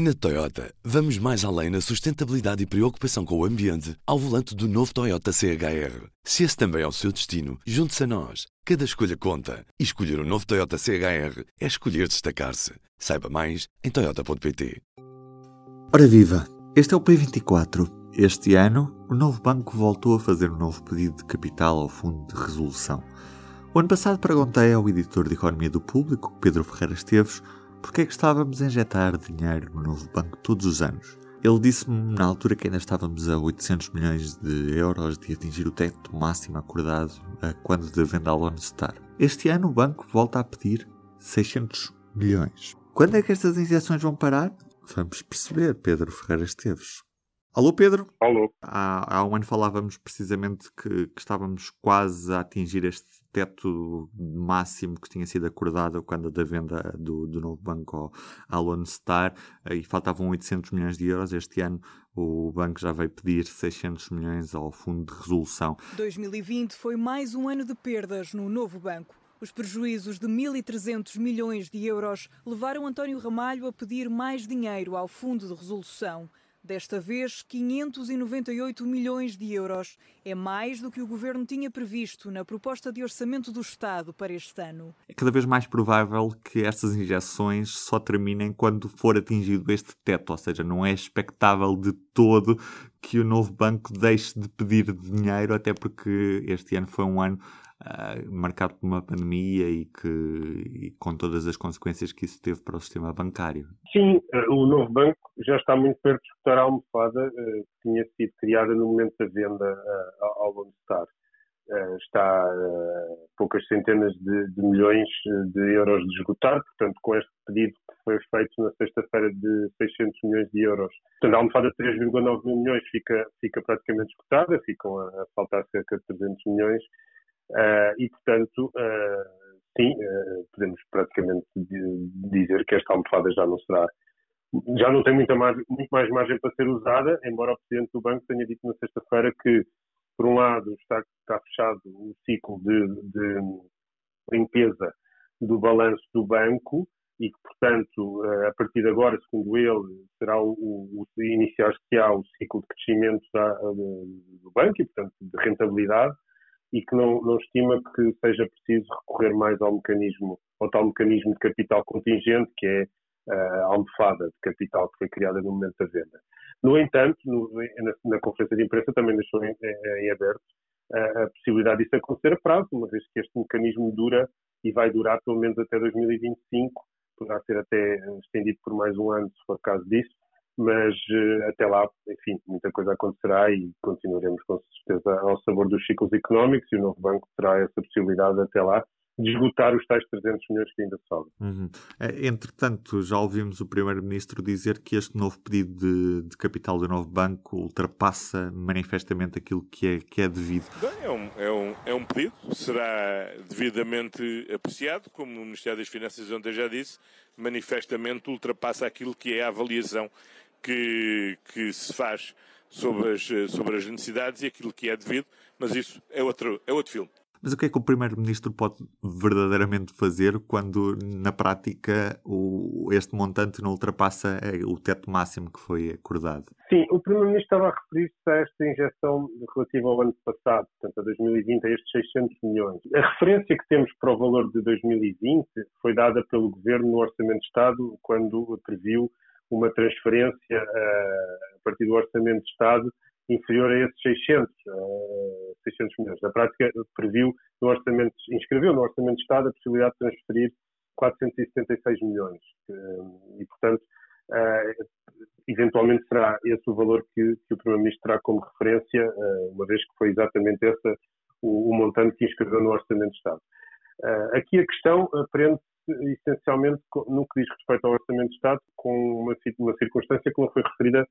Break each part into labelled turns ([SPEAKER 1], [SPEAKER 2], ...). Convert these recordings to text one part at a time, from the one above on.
[SPEAKER 1] Na Toyota, vamos mais além na sustentabilidade e preocupação com o ambiente ao volante do novo Toyota CHR. Se esse também é o seu destino, junte-se a nós. Cada escolha conta. E escolher o um novo Toyota CHR é escolher destacar-se. Saiba mais em Toyota.pt.
[SPEAKER 2] Ora viva! Este é o P24. Este ano, o novo banco voltou a fazer um novo pedido de capital ao Fundo de Resolução. O ano passado perguntei ao editor de Economia do Público, Pedro Ferreira Esteves, porque é que estávamos a injetar dinheiro no novo banco todos os anos. Ele disse-me na altura que ainda estávamos a 800 milhões de euros de atingir o teto máximo acordado a quando da venda ao Lone Star. Este ano o banco volta a pedir 600 milhões. Quando é que estas injeções vão parar? Vamos perceber, Pedro Ferreira Esteves. Alô, Pedro?
[SPEAKER 3] Alô.
[SPEAKER 2] Há, há um ano falávamos precisamente que, que, estávamos quase a atingir este teto máximo que tinha sido acordado quando da venda do, do novo banco ao Lone Star e faltavam 800 milhões de euros. Este ano o banco já veio pedir 600 milhões ao Fundo de Resolução.
[SPEAKER 4] 2020 foi mais um ano de perdas no novo banco. Os prejuízos de 1.300 milhões de euros levaram António Ramalho a pedir mais dinheiro ao Fundo de Resolução. Desta vez, 598 milhões de euros. É mais do que o governo tinha previsto na proposta de orçamento do Estado para este ano.
[SPEAKER 2] É cada vez mais provável que estas injeções só terminem quando for atingido este teto, ou seja, não é expectável de todo que o novo banco deixe de pedir dinheiro, até porque este ano foi um ano uh, marcado por uma pandemia e, que, e com todas as consequências que isso teve para o sistema bancário.
[SPEAKER 3] Sim, uh, o novo banco já está muito perto de escutar a almofada uh, que tinha sido criada no momento da venda ao Lone Star. está poucas centenas de, de, milhões de euros de esgotar, portanto, com este pedido que foi feito na sexta-feira de 600 milhões de euros. Portanto, a almofada de 3,9 mil milhões fica, fica praticamente esgotada, ficam a, a faltar cerca de 300 milhões. Uh, e, portanto, uh, sim, uh, podemos praticamente dizer que esta almofada já não será, já não tem muita margem, muito mais margem para ser usada, embora o Presidente do Banco tenha dito na sexta-feira que, por um lado, está, está fechado o ciclo de, de, limpeza do balanço do banco e que, portanto, a partir de agora, segundo ele, será o, o iniciar-se-á o ciclo de crescimento da, do banco e, portanto, de rentabilidade e que não, não estima que seja preciso recorrer mais ao mecanismo, ao tal mecanismo de capital contingente, que é a almofada de capital que foi criada no momento da venda. No entanto, no, na, na, conferência de imprensa também deixou em, em aberto a, a, possibilidade disso acontecer a prazo, uma vez que este mecanismo dura e vai durar pelo menos até 2025, poderá ser até estendido por mais um ano, se for caso disso, mas uh, até lá, enfim, muita coisa acontecerá e continuaremos com certeza ao sabor dos ciclos económicos e o novo banco terá essa possibilidade até lá de esgotar os tais 300 milhões que ainda sobram.
[SPEAKER 2] Uhum. É, entretanto, já ouvimos o Primeiro-Ministro dizer que este novo pedido de, de, capital do novo banco ultrapassa manifestamente aquilo que é, que é devido.
[SPEAKER 5] É um, é, um, é um pedido, será devidamente apreciado, como o Ministério das Finanças ontem já disse, manifestamente ultrapassa aquilo que é a avaliação que, que se faz sobre as, sobre as necessidades e aquilo que é devido, mas isso é outro, é outro filme.
[SPEAKER 2] Mas o que é que o Primeiro-Ministro pode verdadeiramente fazer quando, na prática, o, este montante não ultrapassa eh, o teto máximo que foi acordado?
[SPEAKER 3] Sim, o Primeiro-Ministro estava a referir-se a esta injeção relativa ao ano passado, portanto, a 2020, a estes 600 milhões. A referência que temos para o valor de 2020 foi dada pelo Governo no Orçamento de Estado, quando previu uma transferência uh, a partir do Orçamento de Estado inferior a esses 600, uh, 600 milhões. Na prática, previu no orçamento, inscreveu no Orçamento de Estado a possibilidade de transferir 476 milhões. E, portanto, uh, eventualmente será esse o valor que, que o Primeiro-Ministro terá como referência, uma vez que foi exatamente esse o, o, montante que inscreveu no Orçamento de Estado. Aqui a questão prende-se essencialmente no que diz respeito ao Orçamento de Estado, com uma, uma circunstância que não foi referida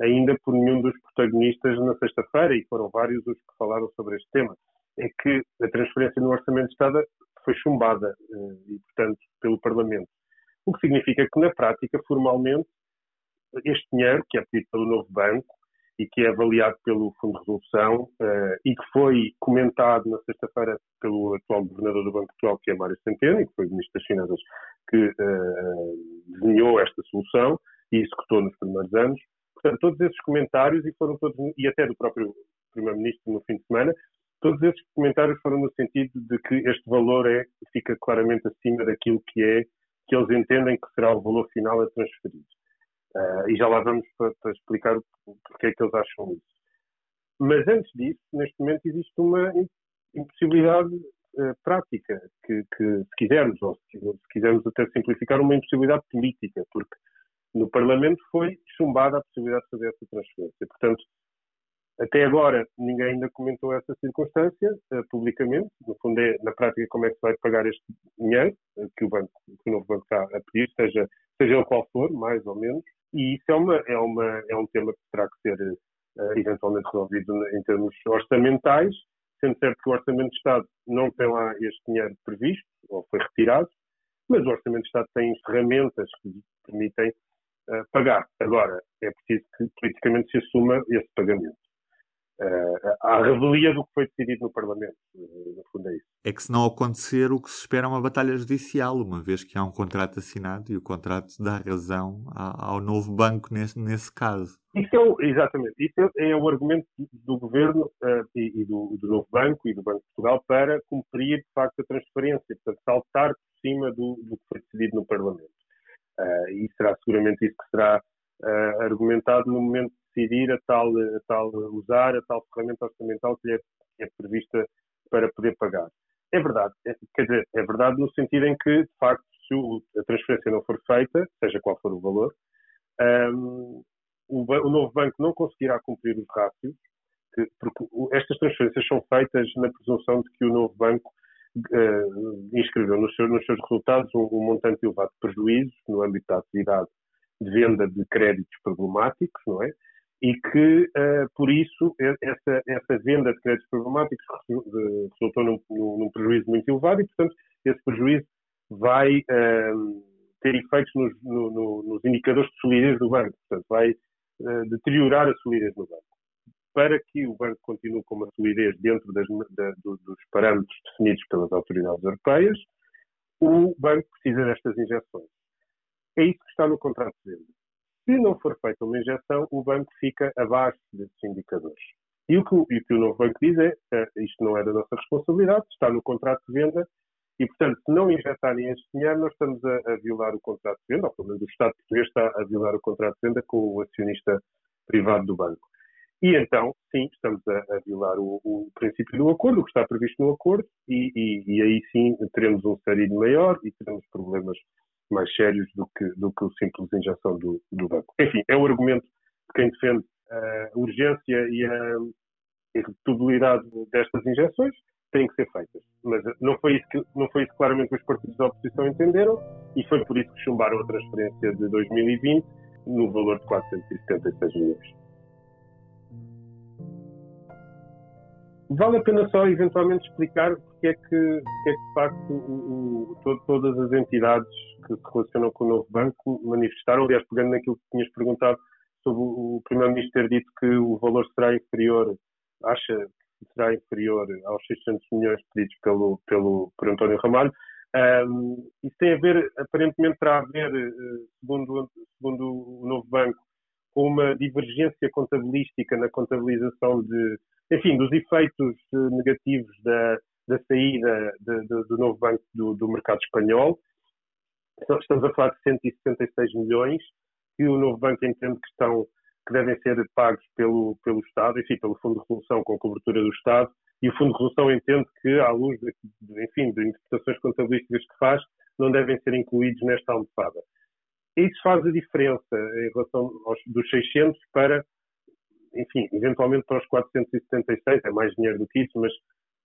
[SPEAKER 3] ainda por nenhum dos protagonistas na sexta-feira, e foram vários os que falaram sobre este tema, é que a transferência no Orçamento de Estado foi chumbada, eh, e, portanto, pelo Parlamento. O que significa que, na prática, formalmente, este dinheiro, que é pedido pelo novo banco e que é avaliado pelo Fundo de Resolução uh, e que foi comentado na sexta-feira pelo atual governador do Banco de Portugal, que é Mário Centeno, e que foi o Ministro das Finanças que uh, desenhou esta solução, e executou nos primeiros anos. Portanto, todos esses comentários, e foram todos, e até do próprio Primeiro-Ministro no fim de semana, todos esses comentários foram no sentido de que este valor é, fica claramente acima daquilo que é, que eles entendem que será o valor final a transferir. Uh, e já lá vamos para, para explicar porque é que eles acham isso. Mas antes disso, neste momento existe uma impossibilidade uh, prática, que, que, se quisermos, ou se, se quisermos até simplificar, uma impossibilidade política, porque no Parlamento foi chumbada a possibilidade de fazer essa transferência. Portanto, até agora ninguém ainda comentou essa circunstância uh, publicamente. No fundo, é na prática como é que se vai pagar este dinheiro uh, que o banco, que o novo banco está a pedir, seja seja ele qual for, mais ou menos. E isso é uma é uma é um tema que terá que ser uh, eventualmente resolvido em termos orçamentais, sendo certo que o orçamento de Estado não tem lá este dinheiro previsto ou foi retirado, mas o orçamento de Estado tem ferramentas que permitem pagar. Agora, é preciso que politicamente se assuma esse pagamento. Uh, à revelia do que foi decidido no Parlamento. Uh, no fundo é isso.
[SPEAKER 2] É que se não acontecer, o que se espera é uma batalha judicial, uma vez que há um contrato assinado e o contrato dá razão ao, novo banco nesse, nesse caso.
[SPEAKER 3] Isso é o, exatamente. Isso é, é, o argumento do governo uh, e, e do, do, novo banco e do Banco de Portugal para cumprir, de facto, a transparência, portanto, saltar por cima do, do que foi decidido no Parlamento. e será seguramente isso que será argumentado no momento decidir a tal, a tal, usar a tal ferramenta orçamental que é, é prevista para poder pagar. É verdade, é, quer dizer, é verdade no sentido em que, de facto, se a transferência não for feita, seja qual for o valor, um, o, o, novo banco não conseguirá cumprir os rácios, que, porque estas transferências são feitas na presunção de que o novo banco uh, inscreveu nos seus, nos seus resultados um, um, montante elevado de prejuízos no âmbito da atividade de venda de créditos problemáticos, não é? E que, uh, por isso, essa, essa, venda de créditos problemáticos resultou num, num, prejuízo muito elevado e, portanto, esse prejuízo vai uh, ter efeitos nos, no, no, nos indicadores de solidez do banco, portanto, vai uh, deteriorar a solidez do banco. Para que o banco continue com uma solidez dentro das, da, do, dos parâmetros definidos pelas autoridades europeias, o banco precisa destas injeções. É isso que está no contrato de venda. Se não for feita uma injeção, o banco fica abaixo desses indicadores. E o que, o, que o novo banco diz é uh, isto não é da nossa responsabilidade, está no contrato de venda e, portanto, se não injetarem este dinheiro, nós estamos a, a, violar o contrato de venda, ou pelo menos o Estado português está a violar o contrato de venda com o acionista privado do banco. E então, sim, estamos a, a violar o, o, princípio do acordo, o que está previsto no acordo, e, e, e aí sim teremos um sarilho maior e teremos problemas mais sérios do que, do que o simples injeção do, do banco. Enfim, é o argumento de quem defende a urgência e a irredutibilidade destas injeções têm que ser feitas. Mas não foi, isso que, não foi isso claramente que os partidos da oposição entenderam e foi por isso que chumbaram a transferência de 2020 no valor de 476 milhões. Vale a pena só eventualmente explicar porque é que, porque é que de facto o, o, todas as entidades que se relacionam com o novo banco manifestaram, aliás, pegando naquilo que tinhas perguntado sobre o Primeiro-Ministro ter dito que o valor será inferior, acha que será inferior aos 600 milhões pedidos pelo, pelo, por António Ramalho. Um, isso tem a ver, aparentemente terá a ver, eh, segundo, segundo o novo banco, com uma divergência contabilística na contabilização de, enfim, dos efeitos eh, negativos da, da saída de, de, do novo banco do, do mercado espanhol estamos a falar de 176 milhões que o novo banco entende que estão que devem ser pagos pelo, pelo Estado, enfim, pelo Fundo de Resolução com cobertura do Estado, e o Fundo de Resolução entende que, à luz, de, enfim, de interpretações contabilísticas que faz, não devem ser incluídos nesta almofada. Isso faz a diferença em relação aos, dos 600 para, enfim, eventualmente para os 476, é mais dinheiro do que isso, mas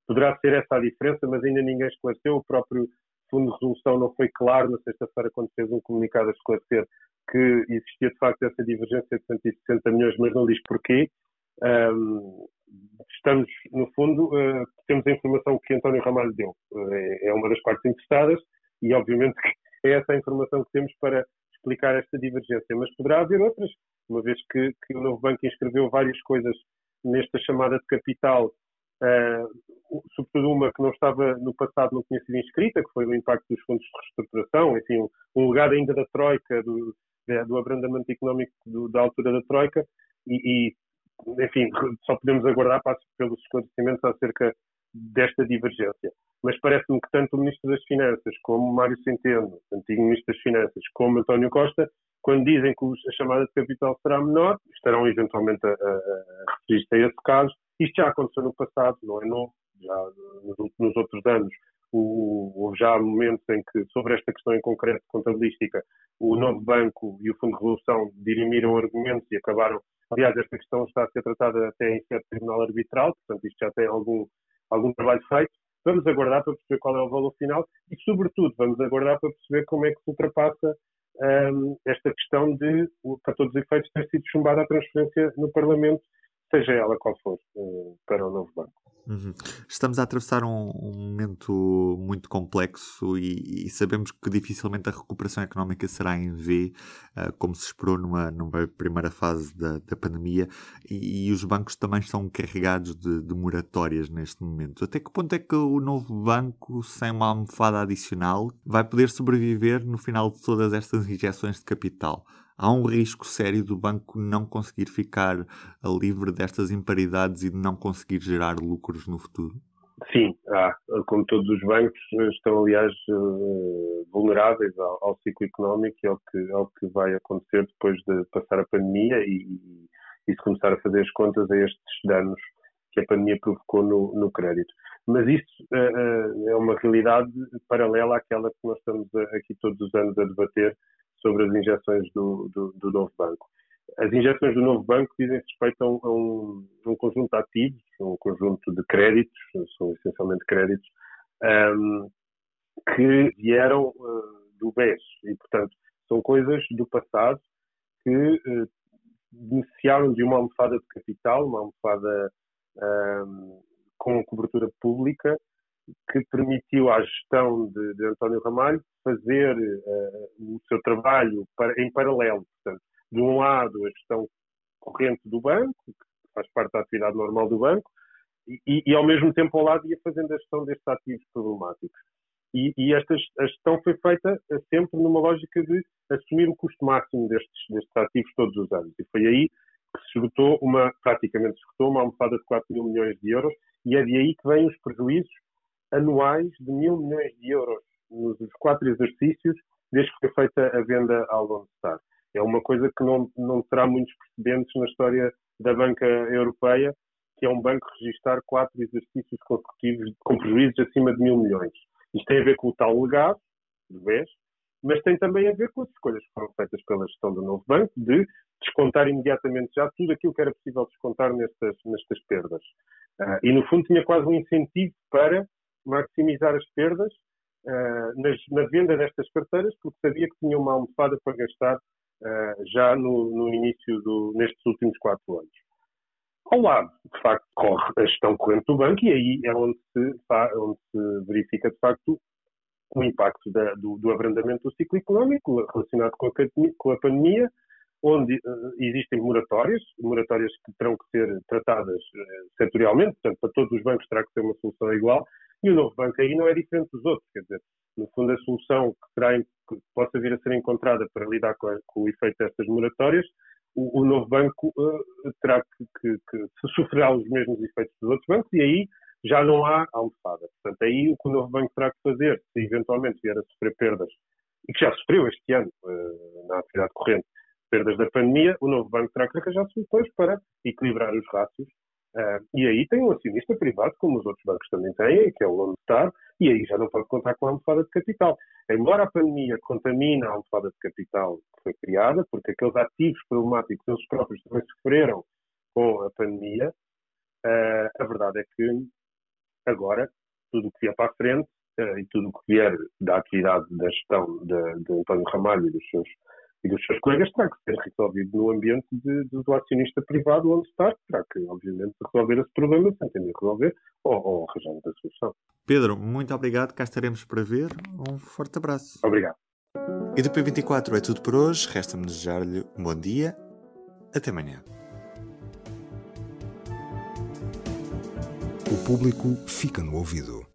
[SPEAKER 3] poderá ser essa a diferença, mas ainda ninguém esclareceu. O próprio Fundo de Resolução não foi claro na sexta-feira quando fez um comunicado a esclarecer que existia de facto essa divergência de 160 milhões, mas não diz porquê. Um, estamos, no fundo, uh, temos a informação que António Ramalho deu. Uh, é, uma das partes interessadas e, obviamente, é essa a informação que temos para explicar esta divergência. Mas poderá haver outras, uma vez que, que o novo banco inscreveu várias coisas nesta chamada de capital Uh, sobretudo uma que não estava no passado, não tinha sido inscrita, que foi o impacto dos fundos de reestruturação, enfim, um, legado ainda da Troika, do, do abrandamento económico do, da altura da Troika e, e, enfim, só podemos aguardar passo pelos esclarecimentos acerca desta divergência. Mas parece-me que tanto o Ministro das Finanças como Mário Centeno, antigo Ministro das Finanças, como António Costa, quando dizem que a chamada de capital será menor, estarão eventualmente a, a, referir-se a esse caso. Isto já aconteceu no passado, não é novo, já nos, nos outros anos houve já momentos em que, sobre esta questão em concreto contabilística, o novo banco e o Fundo de Revolução dirimiram argumentos e acabaram. Aliás, esta questão está a ser tratada até em certo tribunal arbitral, portanto, isto já tem algum, algum trabalho feito. Vamos aguardar para perceber qual é o valor final e, sobretudo, vamos aguardar para perceber como é que se ultrapassa um, esta questão de, para todos os efeitos, ter sido chumbada a transferência no Parlamento, seja ela qual for, uh, para o novo banco.
[SPEAKER 2] Uhum. Estamos a atravessar um, um momento muito complexo e, e, sabemos que dificilmente a recuperação económica será em V, uh, como se esperou numa, numa primeira fase da, da pandemia, e, e, os bancos também estão carregados de, de, moratórias neste momento. Até que ponto é que o novo banco, sem uma almofada adicional, vai poder sobreviver no final de todas estas injeções de capital? Há um risco sério do banco não conseguir ficar livre destas imparidades e de não conseguir gerar lucros no futuro?
[SPEAKER 3] Sim, há. Como todos os bancos, estão, aliás, vulneráveis ao, ciclo económico e ao que, ao que vai acontecer depois de passar a pandemia e, e se começar a fazer as contas a estes danos que a pandemia provocou no, no crédito. Mas isso é uma realidade paralela àquela que nós estamos aqui todos os anos a debater sobre as injeções do, do, do novo banco. As injeções do novo banco dizem respeito a um, a um, um conjunto de ativos, um conjunto de créditos, são essencialmente créditos, um, que vieram uh, do BES e, portanto, são coisas do passado que uh, beneficiaram de uma almofada de capital, uma almofada um, com cobertura pública, que permitiu à gestão de, de António Ramalho fazer uh, o seu trabalho para, em paralelo. Portanto, de um lado, a gestão corrente do banco, que faz parte da atividade normal do banco, e, e, ao mesmo tempo ao lado ia fazendo a gestão destes ativos problemáticos. E, e esta a gestão foi feita eh, sempre numa lógica de assumir o custo máximo destes, destes ativos todos os anos. E foi aí que se esgotou uma, praticamente se esgotou uma almofada de 4 mil milhões de euros, e é de aí que vêm os prejuízos anuais de mil milhões de euros nos quatro exercícios desde que foi feita a venda ao Lone Star. É uma coisa que não, não terá muitos precedentes na história da banca europeia, que é um banco registrar quatro exercícios consecutivos com prejuízos acima de mil milhões. Isto tem a ver com o tal legado do BES, mas tem também a ver com as escolhas que foram feitas pela gestão do novo banco de descontar imediatamente já tudo aquilo que era possível descontar nestas, nestas perdas. Uh, e, no fundo, tinha quase um incentivo para maximizar as perdas uh, nas, na venda destas carteiras, porque sabia que tinha uma almofada para gastar uh, já no, no início, do, nestes últimos quatro anos. Ao lado, de facto, corre a gestão corrente do banco e aí é onde se, onde se verifica, de facto, o impacto da, do, do, abrandamento do ciclo económico relacionado com a, com a pandemia, onde uh, existem moratórias, moratórias que terão que ser tratadas uh, setorialmente, portanto, para todos os bancos terá que ser uma solução igual, e o novo banco aí não é diferente dos outros, quer dizer, no fundo a solução que, terá, que possa vir a ser encontrada para lidar com, a, com o efeito destas moratórias, o, o novo banco uh, terá que, que, que, sofrerá os mesmos efeitos dos outros bancos e aí já não há almofada. Portanto, aí o que o novo banco terá que fazer, se eventualmente vier a sofrer perdas, e que já sofreu este ano uh, na atividade corrente, perdas da pandemia, o novo banco terá que arranjar soluções para equilibrar os rácios e aí tem um acionista privado, como os outros bancos também têm, que é o Lone Star, e aí já não pode contar com a almofada de capital. Embora a pandemia contamine a almofada de capital que foi criada, porque aqueles ativos problemáticos eles próprios também sofreram com a pandemia, uh, a verdade é que agora tudo o que vier para a frente uh, e tudo o que vier da atividade da gestão de, de António Ramalho e dos seus e dos seus colegas terá que ser resolvido no ambiente de, de, do acionista privado onde está, terá que, obviamente, resolver esse problema sem ter de resolver ou, ou arranjar outra solução.
[SPEAKER 2] Pedro, muito obrigado, cá estaremos para ver. Um forte abraço.
[SPEAKER 3] Obrigado.
[SPEAKER 2] E do P24 é tudo por hoje. Resta-me desejar-lhe um bom dia. Até amanhã.
[SPEAKER 6] O público fica no ouvido.